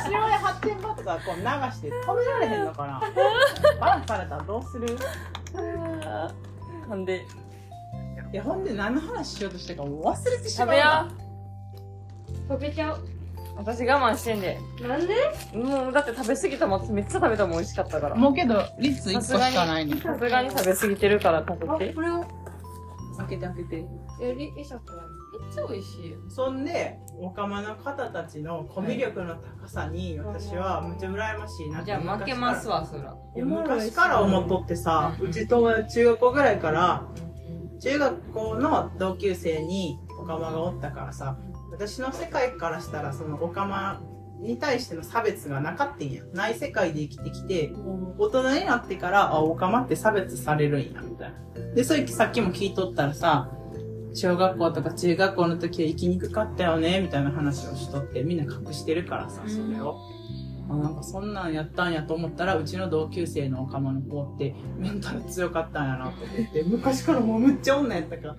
塩屋発展場とかこう流して止められへんのかな。バンされたらどうする？ほんで、いや、ほんで何の話しようとしたかもう忘れてしまうわ。食べや。溶けちゃう私我慢してんで。なんで？もう、だって食べ過ぎたもん、めっちゃ食べたもん美味しかったから。もうけど、率1個しかないねん。さすがに食べ過ぎてるから食あべて。これを開けて開けて。えりえしゃくらめっちゃ美味しいよ。そんで、オカマの方たちのコミュ力の高さに、私はむっちゃ羨ましいなってじゃあ負けますわ、そら。いや昔から思っとってさ、うち友達中学校ぐらいから、中学校の同級生にオカマがおったからさ、私の世界からしたらそのオカマに対しての差別がなかったんや。ない世界で生きてきて、大人になってから、あ、オカマって差別されるんや、みたいな。で、そういうさっきも聞いとったらさ、小学校とか中学校の時は生きにくかったよね、みたいな話をしとって、みんな隠してるからさ、それを。あなんかそんなんやったんやと思ったら、うちの同級生のオカマの子ってメンタル強かったんやなと思って、昔からもうむっちゃ女やったから、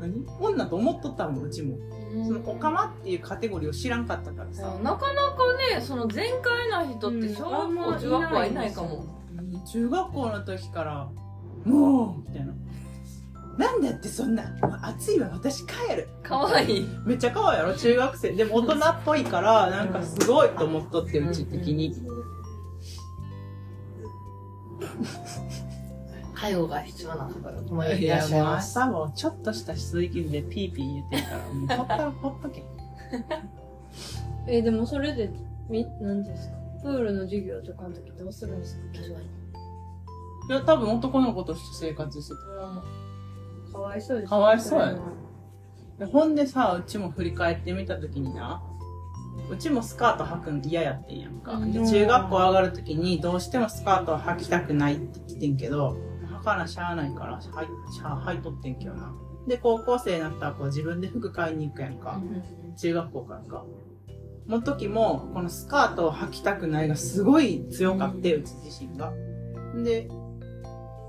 何？女と思っとったもん、うちも。そのオカマっていうカテゴリーを知らんかったからさ。なかなかね、その全開な人って小学校、中学校はいないかも。中学校の時から、もうみたいな。なんだってそんな、暑いわ、私帰る。かわいい。めっちゃ可愛いやろ、中学生。でも大人っぽいから、なんかすごいと思っとって、うち的に。介護が必要なのから、お前いらっしゃいます。朝もちょっとした水気でピーピー言ってるから、もうほったらほっとけ。えでもそれでみなんですか？プールの授業とかの時どうするんですか？いや、多分男の子として生活してかわいそうですかわいそうやほんでさ、うちも振り返ってみた時にな、うちもスカート履くん嫌やってんやんか。中学校上がる時にどうしてもスカートを履きたくないって言ってんけど、履かなしゃあないから、履いとってんけどな。で、高校生になったらこう自分で服買いに行くやんか。中学校からか。の時も、このスカートを履きたくないがすごい強かって、うち自身が。で、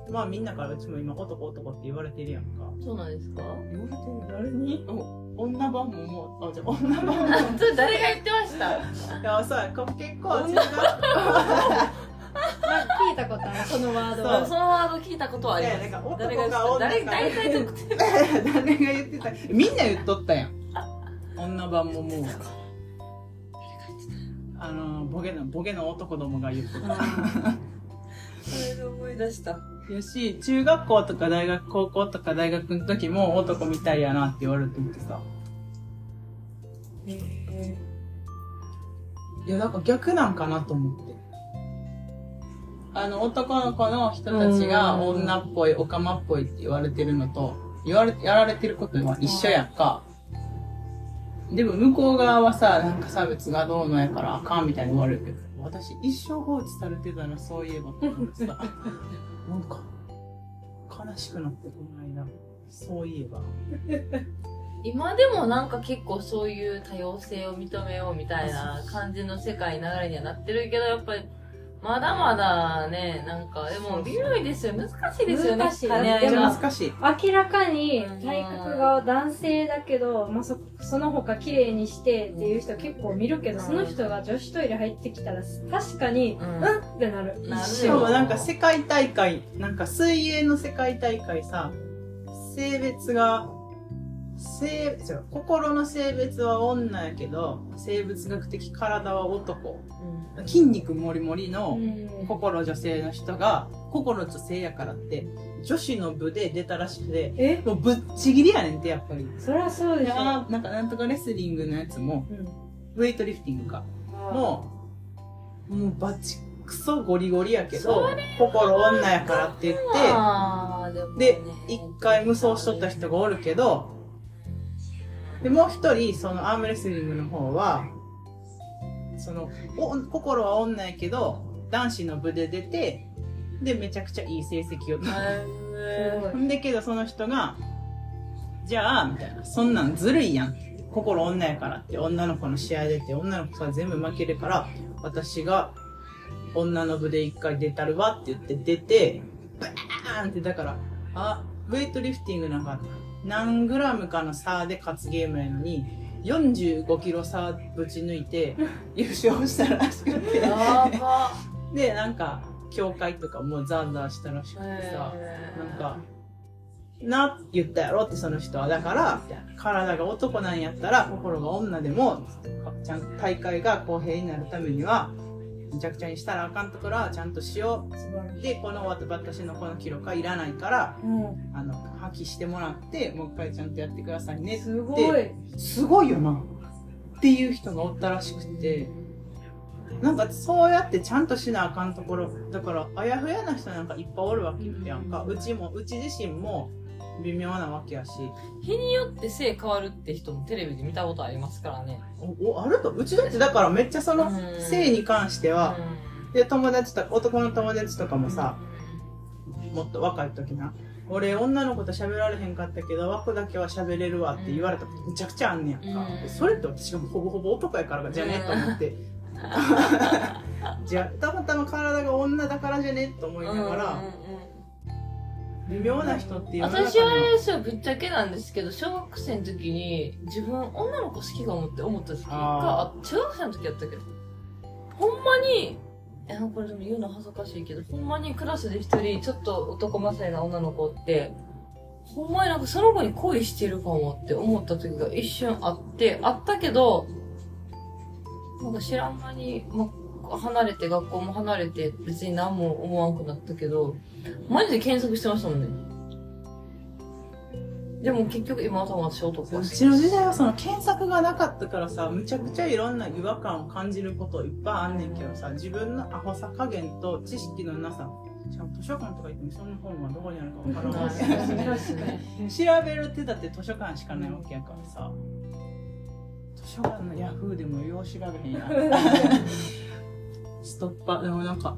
まあみんなからうちも今男男って言われてるやんか。そうなんですか？言われてる誰に女版ももう、あ、じゃあ 女版も。それ誰が言ってました？いや、そうや、こ結構 聞いたことあるそのワードそうはそのワード聞いたことはあります。誰が誰、大体特定？誰が言ってた？みんな言っとったやん。女女版ももうあのボケのボケの男どもが言ってたそれで思い出した。よし中学校とか大学高校とか大学の時も男みたいやなって言われててさ。いやなんか逆なんかなと思って。あの男の子の人たちが女っぽいオカマっぽいって言われてるのと言われやられてることは一緒やんか。でも向こう側はさなんか差別がどうのやからあかんみたいに言われるけど私一生放置されてたらそういえばと思ってさなんか悲しくなってこの間そういえば。今でもなんか結構そういう多様性を認めようみたいな感じの世界流れにはなってるけど、やっぱり、まだまだね、なんか、でも、微妙いですよ。難しいですよね。難しい兼ね。難しい明らかに体格が男性だけど、まあ、そその他綺麗にしてっていう人結構見るけど、うんその人が女子トイレ入ってきたら確かに、ううんん、ってなる。なるしかもなんか世界大会なんか水泳の世界大会さ性別が性違う心の性別は女やけど生物学的体は男筋肉もりもりのうん。心女性の人が心女性やからって女子の部で出たらしくてえ？もうぶっちぎりやねんってやっぱり。そりゃそうでしょ。なんかなんとかレスリングのやつもうん。ウェイトリフティングか。ももう、もうバチクソゴリゴリやけど、心女やからって言って、でもね。で、一回無双しとった人がおるけど、で、もう一人、そのアームレスリングの方は、その、お心は女やけど、男子の部で出て、で、めちゃくちゃいい成績を取っすごい。んでけどその人が、じゃあ、みたいな、そんなんずるいやん。心女やからって、女の子の試合出て、女の子が全部負けるから、私が女の部で一回出たるわって言って出て、バーンって、だから、あ、ウェイトリフティングなんか何グラムかの差で勝つゲームやのに、45キロ差ぶち抜いて優勝したらしくて。で、なんか、教会とかもうザーザーしたらしくてさ、なんか、なって言ったやろ？ってその人は。だから、体が男なんやったら心が女でも、ちゃんと大会が公平になるためには、めちゃくちゃにしたらあかんところはちゃんとしよう。で、この私のこの記録はいらないから、うん。あの、破棄してもらって、もう一回ちゃんとやってくださいねって。すごい。すごいよな。っていう人がおったらしくて、なんかそうやってちゃんとしなあかんところ、だからあやふやな人なんかいっぱいおるわけやんか。うちも、うち自身も微妙なわけやし。日によって性変わるって人もテレビで見たことありますからね。お、おあると？うちだってだからめっちゃそのうん。性に関しては、で、友達とか、男の友達とかもさ、もっと若い時な。俺女の子と喋られへんかったけど枠だけは喋れるわって言われたことむちゃくちゃあんねやんか、うん。それって私がほぼほぼ男やからじゃね？えと思って、じゃあたまたま体が女だからじゃね？えと思いながら、微妙な人っていう私は。あれ、ぶっちゃけなんですけど、小学生の時に自分女の子好きかもって思った時が、中学生の時やったけど、ほんまに、いや、これでも言うの恥ずかしいけど、ほんまにクラスで一人ちょっと男勝りな女の子って、ほんまになんかその子に恋してるかもって思った時が一瞬あって、あったけど、なんか知らん間に、ま、離れて、学校も離れて、別に何も思わんくなったけど、マジで検索してましたもんね。でも結局今は多分私男うやちの時代はその検索がなかったからさむちゃくちゃいろんな違和感を感じることいっぱいあんねんけどさ自分のアホさ加減と知識のなさしかも図書館とか行ってもその本はどこにあるかわからんわけ確かに。調べる手だって図書館しかないわけやからさ図書館のヤフーでもよう調べへんやん ストッパー。でもなんか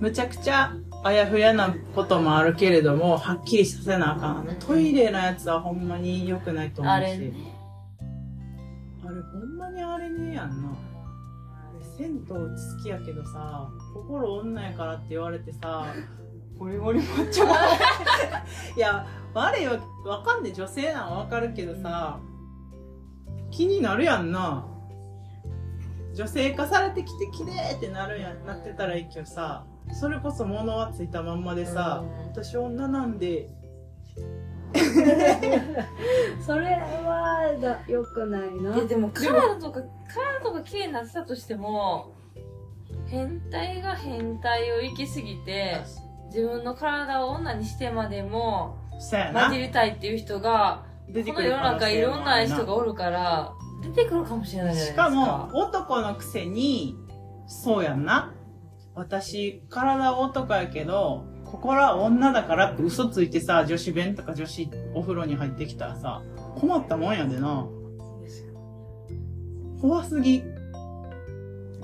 むちゃくちゃあやふやなこともあるけれどもはっきりさせなあかんトイレのやつはほんまに良くないと思うし。あれね。あれほんまにあれねえやんな。銭湯好きやけどさ心女やからって言われてさゴリゴリマッチョがいや我はわかんねえ。女性なんはわかるけどさ気になるやんな女性化されてきて綺麗ってなるやんなってたらいいけどさそれこそ物はついたまんまでさ、うん。私女なんで。それはだ良くないな。いやでも体とか体とか綺麗になってたとしても変態が変態を行き過ぎて自分の体を女にしてまでも混じりたいっていう人がこの世の中いろんな人がおるから出てくるかもしれないじゃないですか。しかも男のくせにそうやんな。私体は男やけど心は女だからって嘘ついてさ女子弁とか女子お風呂に入ってきたらさ困ったもんやでな。怖すぎ。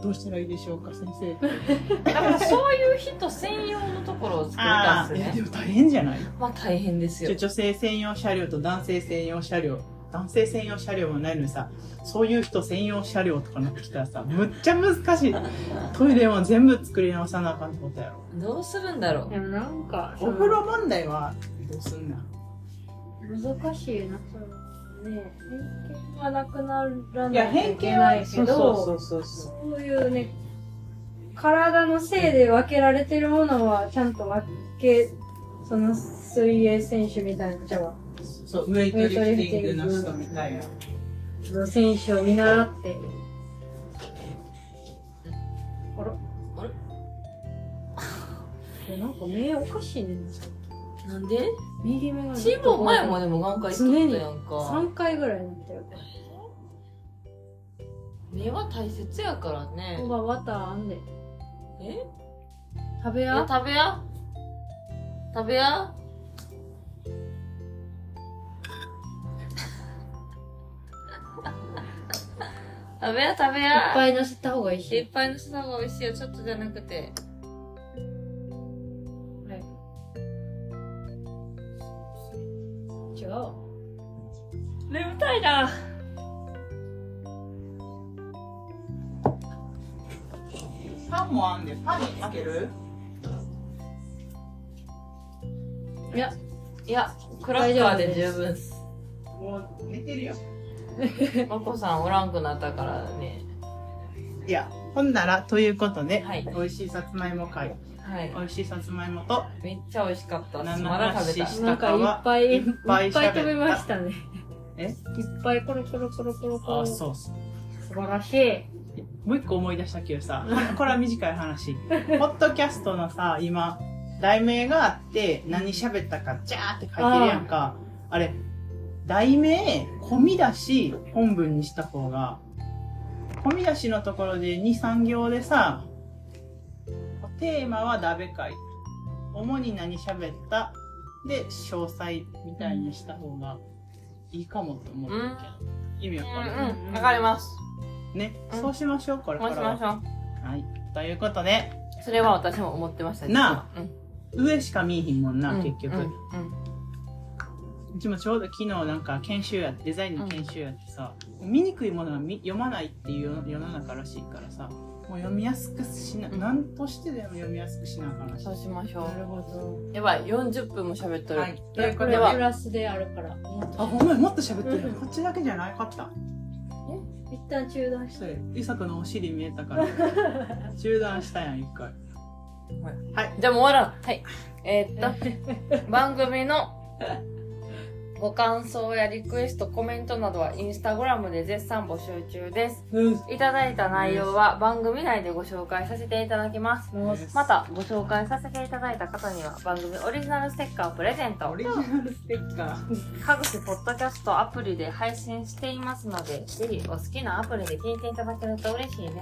どうしたらいいでしょうか先生。だからそういう人専用のところを作りあたんですよね。あいやでも大変じゃない？まあ大変ですよ。女性専用車両と男性専用車両男性専用車両もないのにさそういう人専用車両とかなってきたらさむっちゃ難しい。トイレも全部作り直さなあかんってことやろ。どうするんだろう。でもなんかお風呂問題はどうすんな難しいなそのね偏見はなくならいやないとい偏見はけないけどそうそう。そういうね体のせいで分けられてるものはちゃんと分けその水泳選手みたいなじゃあそうウェイトリフティングの人みたいな。の選手を見習って。あらあれ？えなんか目おかしいねなんで？右目がチーム前もでも眼科行ったやんか。3回ぐらいになったよ。目は大切やからね。あんで。え？食べや食べや。食べや食べや食べいっやぱい乗せた方がいいし。いっぱいのせた方が美味しいよ。ちょっとじゃなくて。はい違う。眠たいな。パンもあんでパンにつける？いや。いやクラッカーで十分っす。もう寝てるよ まこさんおらんくなったからね。いやほんならということで、はい。美味しいさつまいも会。はい。美味しいさつまいもとめっちゃ美味しかった。まだ食べた。話しなんかいっぱいいっぱい食べましたね。え？いっぱいコロコロコロコロコロ。あそうそう素晴らしい。もう一個思い出したけどさ、これは短い話。ポッドキャストのさ、今、題名があって、何喋ったか、ジャーって書いてるやんか。あれ、題名、込み出し、本文にした方が、込み出しのところで2、3行でさ、テーマはダベ会。主に何喋った？で、詳細みたいにした方がいいかもと思ったけど。意味わかる、うんうん。わかります。ね、うん。そうしましょう、これかもらは。しもしょはい。ということで、それは私も思ってました。な実は。うん。上しか見えひんもんな、うん。結局、ううんちもちょうど昨日なんか研修やって、デザインの研修やってさ、見にくいものはみ読まないっていう世の中らしいからさ、もう読みやすくしな、うん。なんとしてでも読みやすくしなあかんらそうしましょなるほど。うやばい40分も喋っとる、はい。では、れはプラスであるから。あ、ほんまに？もっと喋ってる、うん。こっちだけじゃなかった？一旦中断しそれ、いさくのお尻見えたから、中断したやん、一回。じゃあもう終わらん。はい。えーっと 番組のご感想やリクエスト、コメントなどはインスタグラムで絶賛募集中です。うん。いただいた内容は番組内でご紹介させていただきます。また、ご紹介させていただいた方には番組オリジナルステッカーをプレゼントオ。リジナルステッカー。各種ポッドキャストアプリで配信していますので、ぜひお好きなアプリで聞いていただけると嬉しいで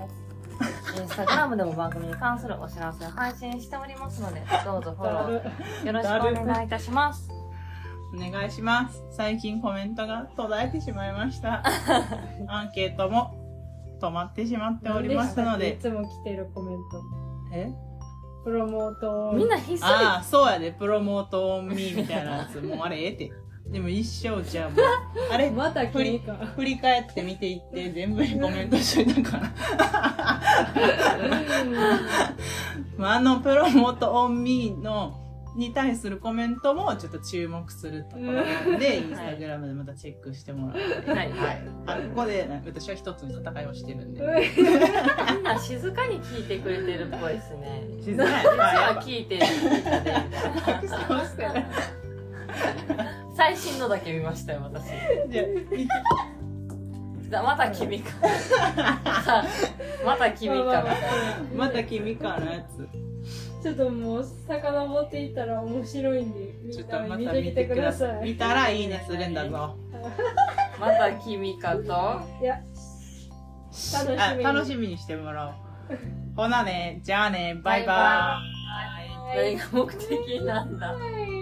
す。インスタグラムでも番組に関するお知らせを配信しておりますので、どうぞフォローよろしくお願いいたします。お願いします。最近コメントが途絶えてしまいました。アンケートも止まってしまっておりますのいで。つも来てるコメントえ？プロモートをみんなひっそああ、そうやで、プロモートオンミーみたいなやつ。もうあれええって。でも一生じゃあもう、あれ、また振り振り返って見ていって全部にコメントしといたから。まあ、あのプロモートオンミーのに対するコメントもちょっと注目するところなんで、インスタグラムでまたチェックしてもらって。はいあここでね私は一つの戦いをしてるんで。みんな静かに聞いてくれてるっぽいですね。静かや実あやっは聞いてる、最新のだけ見ましたよ、私。じゃだまた君か。また君か。また君かのやつちょっともう、遡っていったら面白いんで、見ちょったとま見た見てみてください。い見たらいいねするんだぞ また君かと。いや、楽しみあに楽しみにしてもらおうほなねじゃあねバイバイ何が目的なんだ。はい